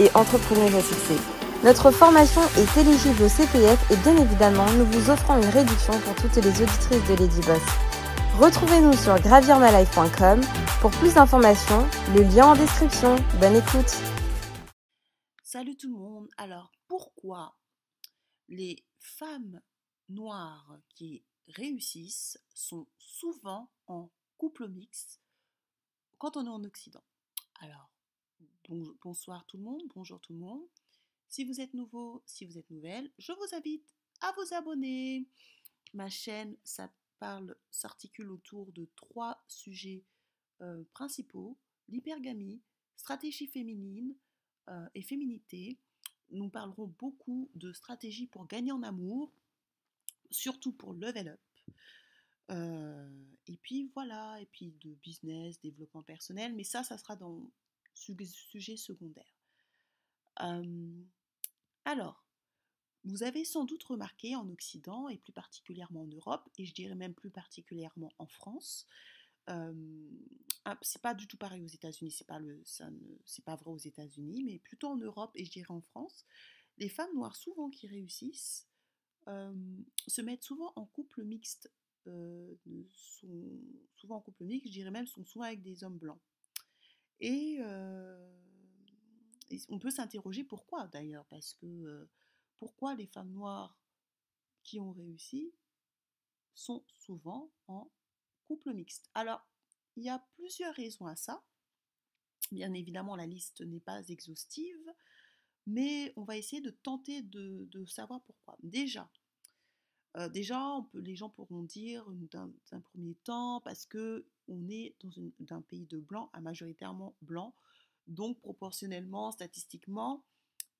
et entrepreneuse à. Notre formation est éligible au CPF et bien évidemment, nous vous offrons une réduction pour toutes les auditrices de Lady Boss. Retrouvez-nous sur gravirmalife.com pour plus d'informations, le lien en description. Bonne écoute. Salut tout le monde. Alors, pourquoi les femmes noires qui réussissent sont souvent en couple mixte quand on est en Occident? Alors, bonsoir tout le monde, bonjour tout le monde. Si vous êtes nouveau, si vous êtes nouvelle, je vous invite à vous abonner. Ma chaîne, s'articule autour de trois sujets euh, principaux l'hypergamie, stratégie féminine euh, et féminité. Nous parlerons beaucoup de stratégie pour gagner en amour, surtout pour level up. Euh, et puis voilà, et puis de business, développement personnel, mais ça, ça sera dans sujet secondaire. alors, vous avez sans doute remarqué en Occident et plus particulièrement en Europe, et je dirais même plus particulièrement en France, c'est pas du tout pareil aux États-Unis, c'est pas pas vrai aux États-Unis, mais plutôt en Europe et je dirais en France, les femmes noires souvent qui réussissent se mettent souvent en couple mixte, sont souvent en couple mixte, je dirais même sont souvent avec des hommes blancs. Et, on peut s'interroger pourquoi d'ailleurs, parce que pourquoi les femmes noires qui ont réussi sont souvent en couple mixte. Alors, il y a plusieurs raisons à ça. Bien évidemment, la liste n'est pas exhaustive, mais on va essayer de tenter de, savoir pourquoi. Déjà, déjà les gens pourront dire d'un premier temps parce que on est dans un pays de blanc à majoritairement blanc, donc proportionnellement, statistiquement,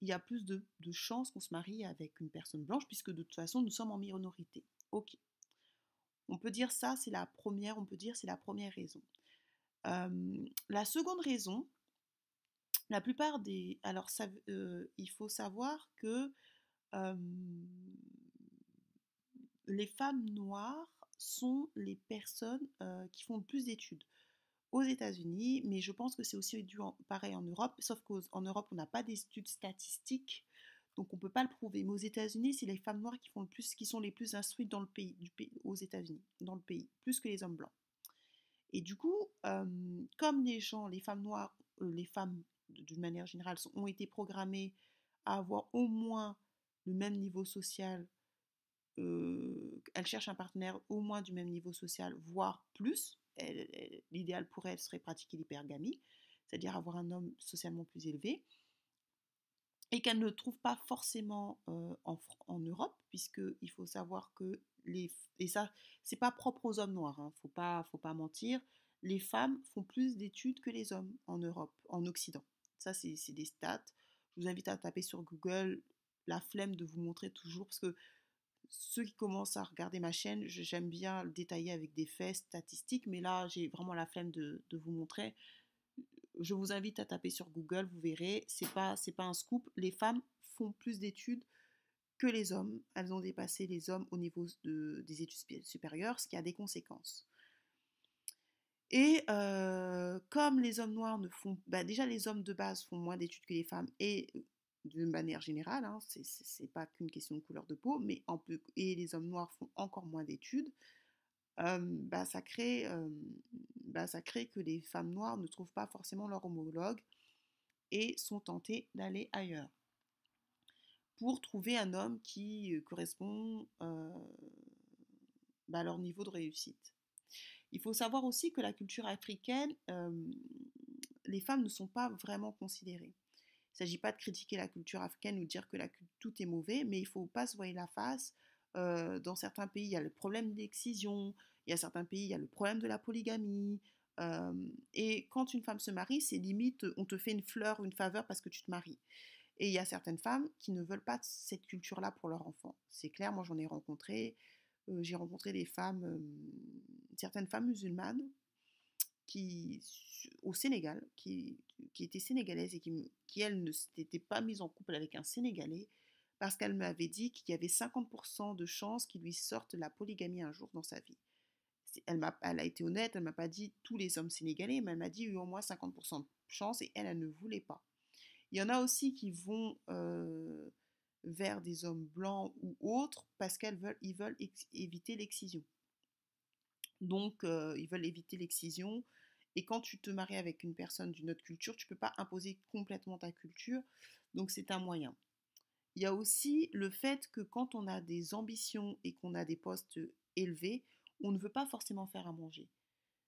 il y a plus de, chances qu'on se marie avec une personne blanche puisque de toute façon nous sommes en minorité. Ok. On peut dire ça, c'est la première, on peut dire c'est la première raison. la seconde raison, la plupart des... Alors, ça, il faut savoir que les femmes noires sont les personnes qui font le plus d'études aux États-Unis, mais je pense que c'est aussi dû pareil en Europe, sauf qu'en Europe, on n'a pas d'études statistiques donc on ne peut pas le prouver. Mais aux États-Unis, c'est les femmes noires qui font le plus, qui sont les plus instruites dans le pays, du pays aux États-Unis, dans le pays, plus que les hommes blancs. Et du coup, comme les gens, les femmes noires, les femmes d'une manière générale, ont été programmées à avoir au moins le même niveau social, elles cherchent un partenaire au moins du même niveau social, voire plus. L'idéal pour elles serait pratiquer l'hypergamie, c'est-à-dire avoir un homme socialement plus élevé et qu'elle ne trouve pas forcément en, en, Europe, puisqu'il faut savoir que les et ça c'est pas propre aux hommes noirs, hein, faut pas faut pas mentir, les femmes font plus d'études que les hommes en Europe, en Occident. Ça c'est des stats. Je vous invite à taper sur Google la flemme de vous montrer toujours parce que ceux qui commencent à regarder ma chaîne, j'aime bien le détailler avec des faits statistiques, mais là j'ai vraiment la flemme de, vous montrer je vous invite à taper sur Google, vous verrez, c'est pas c'est pas un scoop. Les femmes font plus d'études que les hommes. Elles ont dépassé les hommes au niveau des études supérieures, ce qui a des conséquences. Et euh, comme les hommes noirs ne font, bah, déjà les hommes de base font moins d'études que les femmes et de manière générale, hein, c'est pas qu'une question de couleur de peau, mais et les hommes noirs font encore moins d'études bah, ça, crée, bah, ça crée que les femmes noires ne trouvent pas forcément leur homologue et sont tentées d'aller ailleurs pour trouver un homme qui correspond bah, à leur niveau de réussite. Il faut savoir aussi que la culture africaine, les femmes ne sont pas vraiment considérées. Il ne s'agit pas de critiquer la culture africaine ou de dire que tout est mauvais, mais il ne faut pas se voir la face dans certains pays, il y a le problème d'excision. Il y a certains pays, il y a le problème de la polygamie. et quand une femme se marie, c'est limite, on te fait une fleur, une faveur parce que tu te maries. Et il y a certaines femmes qui ne veulent pas cette culture-là pour leur enfant. C'est clair, moi j'en ai rencontré. j'ai rencontré des femmes, certaines femmes musulmanes au Sénégal, qui, étaient sénégalaises et qui, elles, ne s'étaient pas mises en couple avec un Sénégalais parce qu'elle m'avait dit qu'il y avait 50% de chances qu'il lui sorte la polygamie un jour dans sa vie. Elle, a, elle été honnête, elle m'a pas dit tous les hommes sénégalais, mais elle m'a dit au moins 50% de chance et elle, elle ne voulait pas. Il y en a aussi qui vont euh, vers des hommes blancs ou autres parce qu'elles veulent, ils veulent éviter l'excision. Donc, euh, ils veulent éviter l'excision. Et quand tu te maries avec une personne d'une autre culture, tu ne peux pas imposer complètement ta culture. Donc, c'est un moyen. Il y a aussi le fait que quand on a des ambitions et qu'on a des postes élevés, on ne veut pas forcément faire à manger.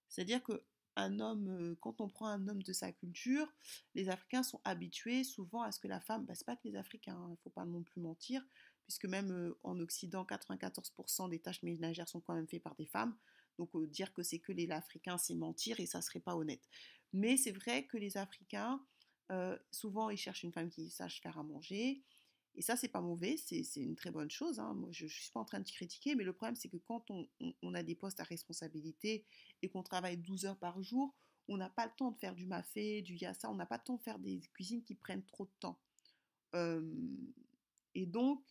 C'est-à-dire que un homme, euh, quand on prend un homme de sa culture, les Africains sont habitués souvent à ce que la femme, bah, c'est pas que les Africains, il hein, ne faut pas non plus mentir, puisque même euh, en Occident, 94% des tâches ménagères sont quand même faites par des femmes. Donc euh, dire que c'est que les Africains, c'est mentir et ça serait pas honnête. Mais c'est vrai que les Africains, souvent, ils cherchent une femme qui sache faire à manger, et ça, c'est pas mauvais, c'est une très bonne chose. Hein. Moi, je ne suis pas en train de critiquer, mais le problème, c'est que quand on, a des postes à responsabilité et qu'on travaille 12 heures par jour, on n'a pas le temps de faire du mafé, du yassa, on n'a pas le temps de faire des cuisines qui prennent trop de temps. et donc,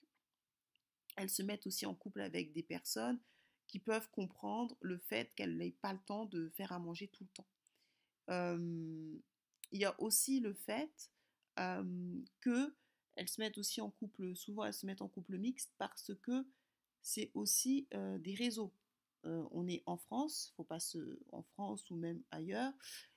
elles se mettent aussi en couple avec des personnes qui peuvent comprendre le fait qu'elles n'aient pas le temps de faire à manger tout le temps. il y a aussi le fait que elles se mettent aussi en couple, souvent elles se mettent en couple mixte parce que c'est aussi des réseaux. on est en France, faut pas se, en France ou même ailleurs,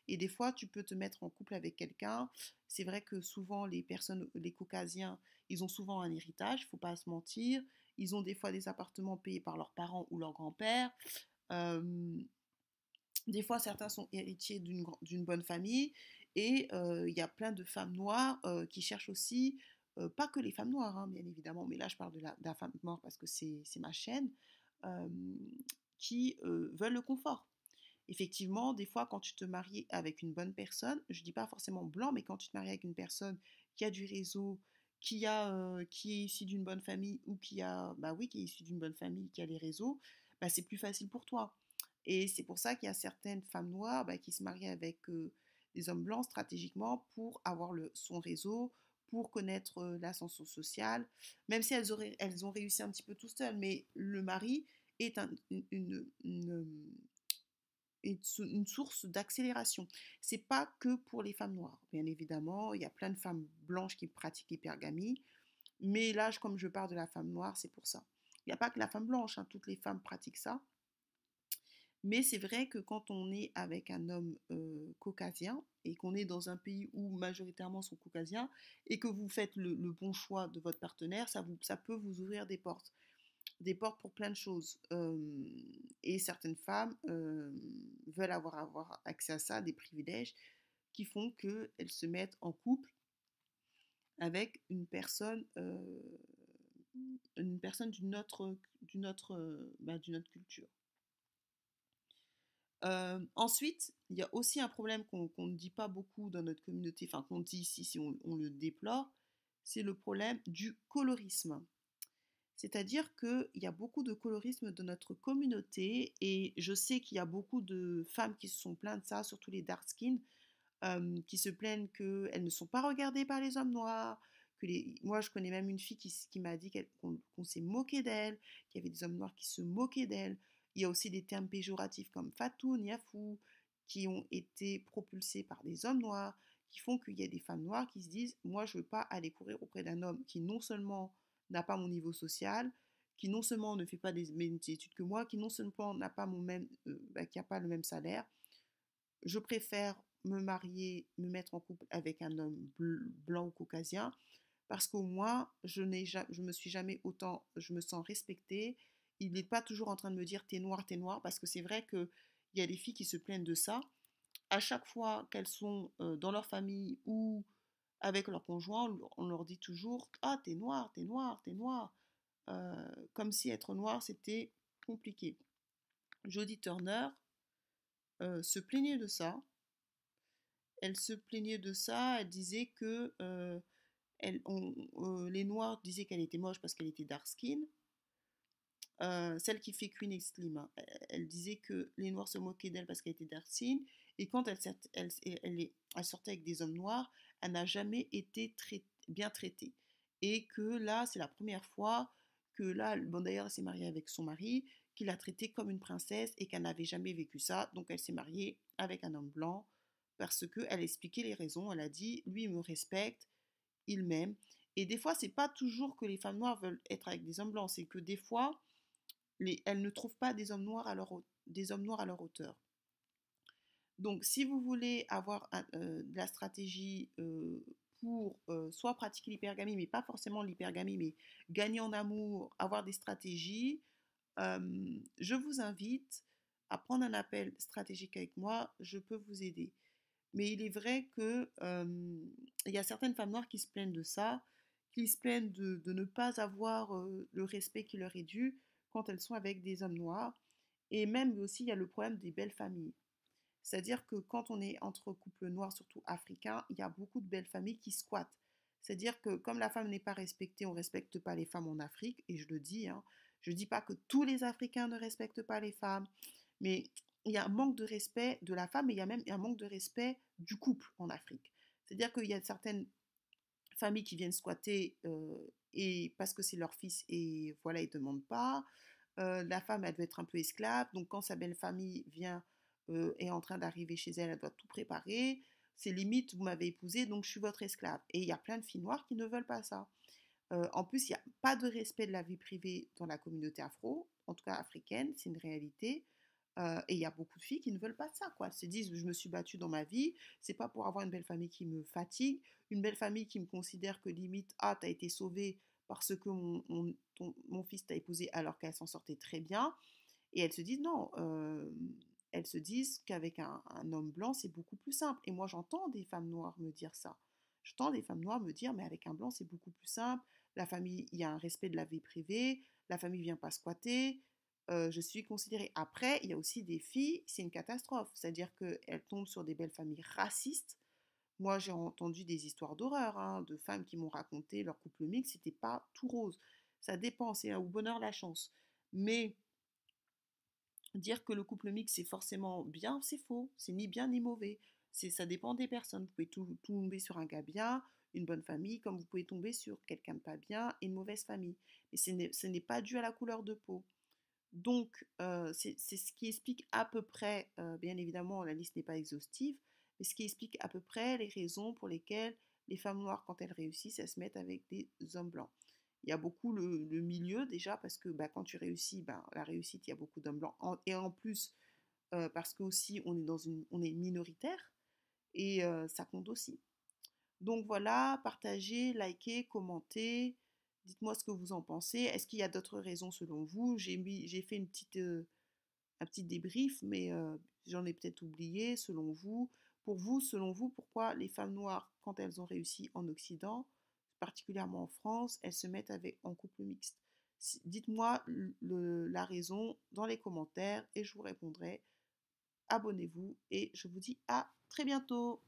et des fois tu peux te mettre en couple avec quelqu'un. C'est vrai que souvent les personnes, les caucasiens, ils ont souvent un héritage, faut pas se mentir. Ils ont des fois des appartements payés par leurs parents ou leur grand-père. des fois, certains sont héritiers d'une bonne famille et il y a plein de femmes noires qui cherchent aussi pas que les femmes noires, hein, bien évidemment, mais là je parle de la, femme noire parce que c'est ma chaîne, qui veulent le confort. Effectivement, des fois, quand tu te maries avec une bonne personne, je dis pas forcément blanc, mais quand tu te maries avec une personne qui a du réseau, qui, a, qui est issue d'une bonne famille ou qui a, bah oui, qui est issue d'une bonne famille, qui a les réseaux, bah c'est plus facile pour toi. Et c'est pour ça qu'il y a certaines femmes noires bah, qui se marient avec des hommes blancs stratégiquement pour avoir le, son réseau, pour connaître l'ascension sociale, même si elles, auraient, elles ont réussi un petit peu tout seul, mais le mari est une, source d'accélération. C'est pas que pour les femmes noires, bien évidemment, il y a plein de femmes blanches qui pratiquent l'hypergamie, mais là, comme je parle de la femme noire, c'est pour ça. Il n'y a pas que la femme blanche, hein, toutes les femmes pratiquent ça. Mais c'est vrai que quand on est avec un homme caucasien et qu'on est dans un pays où majoritairement sont caucasiens et que vous faites le, bon choix de votre partenaire, ça peut vous ouvrir des portes. Des portes pour plein de choses. et certaines femmes veulent avoir, avoir accès à ça, des privilèges qui font qu'elles se mettent en couple avec une personne, une personne d'une autre, d'une autre, bah, d'une autre culture ensuite, il y a aussi un problème qu'on ne dit pas beaucoup dans notre communauté, enfin qu'on dit ici si on, le déplore, c'est le problème du colorisme. C'est-à-dire qu'il y a beaucoup de colorisme dans notre communauté et je sais qu'il y a beaucoup de femmes qui se sont plaintes de ça, surtout les dark skin, qui se plaignent qu'elles ne sont pas regardées par les hommes noirs. Que. Moi, je connais même une fille qui, qui m'a dit qu'on s'est moqué d'elle, qu'il y avait des hommes noirs qui se moquaient d'elle. Il y a aussi des termes péjoratifs comme fatou, niafou, qui ont été propulsés par des hommes noirs, qui font qu'il y a des femmes noires qui se disent Moi, je ne veux pas aller courir auprès d'un homme qui non seulement n'a pas mon niveau social, qui non seulement ne fait pas les mêmes études que moi, qui non seulement n'a pas mon même, euh, bah, qui n'a pas le même salaire. Je préfère me marier, me mettre en couple avec un homme blanc ou caucasien, parce qu'au moins, je ne je me suis jamais autant, je me sens respectée, il n'est pas toujours en train de me dire t'es noir, t'es noir, parce que c'est vrai qu'il y a des filles qui se plaignent de ça. À chaque fois qu'elles sont dans leur famille ou avec leur conjoint, on leur dit toujours Ah, t'es noir, t'es noir, t'es noir. comme si être noir, c'était compliqué. Jodie Turner, se plaignait de ça. Elle se plaignait de ça, elle disait que les Noirs disaient qu'elle était moche parce qu'elle était dark skin. celle qui fait Queen Slim, hein, elle disait que les Noirs se moquaient d'elle parce qu'elle était dark skin. Et quand elle, sortait avec des hommes noirs, elle n'a jamais été bien traitée. Et que là, c'est la première fois que là, bon d'ailleurs, elle s'est mariée avec son mari, qu'il l'a traitée comme une princesse et qu'elle n'avait jamais vécu ça. Donc elle s'est mariée avec un homme blanc parce qu'elle expliquait les raisons. Elle a dit, lui, il me respecte, il m'aime. Et des fois, c'est pas toujours que les femmes noires veulent être avec des hommes blancs, c'est que des fois, les, elles ne trouvent pas des hommes noirs à leur hauteur. Donc, si vous voulez avoir euh, de la stratégie euh, pour euh, soit pratiquer l'hypergamie, mais pas forcément l'hypergamie, mais gagner en amour, avoir des stratégies, je vous invite à prendre un appel stratégique avec moi. Je peux vous aider. Mais il est vrai qu'il y a certaines femmes noires qui se plaignent de ça, qui se plaignent de ne pas avoir le respect qui leur est dû quand elles sont avec des hommes noirs. Et même aussi, il y a le problème des belles familles. C'est-à-dire que quand on est entre couples noirs, surtout africains, il y a beaucoup de belles familles qui squattent. C'est-à-dire que comme la femme n'est pas respectée, on ne respecte pas les femmes en Afrique, et je le dis, hein, je ne dis pas que tous les Africains ne respectent pas les femmes, mais il y a un manque de respect de la femme, mais il y a même un manque de respect du couple en Afrique. C'est-à-dire qu'il y a certaines familles qui viennent squatter euh, et parce que c'est leur fils et voilà, ils ne demandent pas. Euh, la femme, elle doit être un peu esclave, donc quand sa belle famille vient est en train d'arriver chez elle, elle doit tout préparer. C'est limite, vous m'avez épousé, donc je suis votre esclave. Et il y a plein de filles noires qui ne veulent pas ça. En plus, il n'y a pas de respect de la vie privée dans la communauté afro, en tout cas africaine, c'est une réalité. Et il y a beaucoup de filles qui ne veulent pas ça, quoi. Elles se disent, je me suis battue dans ma vie, c'est pas pour avoir une belle famille qui me fatigue, une belle famille qui me considère que limite, ah, t'as été sauvée parce que mon, fils t'a épousé alors qu'elle s'en sortait très bien. Et elles se disent, non, elles se disent qu'avec un, homme blanc, c'est beaucoup plus simple. Et moi, j'entends des femmes noires me dire ça. J'entends des femmes noires me dire, mais avec un blanc, c'est beaucoup plus simple. La famille, il y a un respect de la vie privée. La famille vient pas squatter. Euh, je suis considérée. Après, il y a aussi des filles, c'est une catastrophe. C'est-à-dire qu'elles tombent sur des belles familles racistes. Moi, j'ai entendu des histoires d'horreur hein, de femmes qui m'ont raconté leur couple mixte, c'était pas tout rose. Ça dépend, c'est au bonheur la chance. Mais dire que le couple mixte c'est forcément bien, c'est faux. C'est ni bien ni mauvais. C'est ça dépend des personnes. Vous pouvez tout, tomber sur un gars bien, une bonne famille, comme vous pouvez tomber sur quelqu'un de pas bien une mauvaise famille. Mais ce n'est pas dû à la couleur de peau. Donc, euh, c'est ce qui explique à peu près, euh, bien évidemment, la liste n'est pas exhaustive, mais ce qui explique à peu près les raisons pour lesquelles les femmes noires, quand elles réussissent, elles se mettent avec des hommes blancs. Il y a beaucoup le, milieu déjà, parce que bah, quand tu réussis, bah, la réussite, il y a beaucoup d'hommes blancs. et en plus, euh, parce qu'aussi, on est, dans une, on est minoritaire, et ça compte aussi. Donc voilà, partagez, likez, commentez. Dites-moi ce que vous en pensez. Est-ce qu'il y a d'autres raisons selon vous? J'ai fait une petite, un petit débrief, mais j'en ai peut-être oublié selon vous. Pour vous, selon vous, pourquoi les femmes noires, quand elles ont réussi en Occident, particulièrement en France, elles se mettent avec, en couple mixte Dites-moi la raison dans les commentaires et je vous répondrai. Abonnez-vous et je vous dis à très bientôt.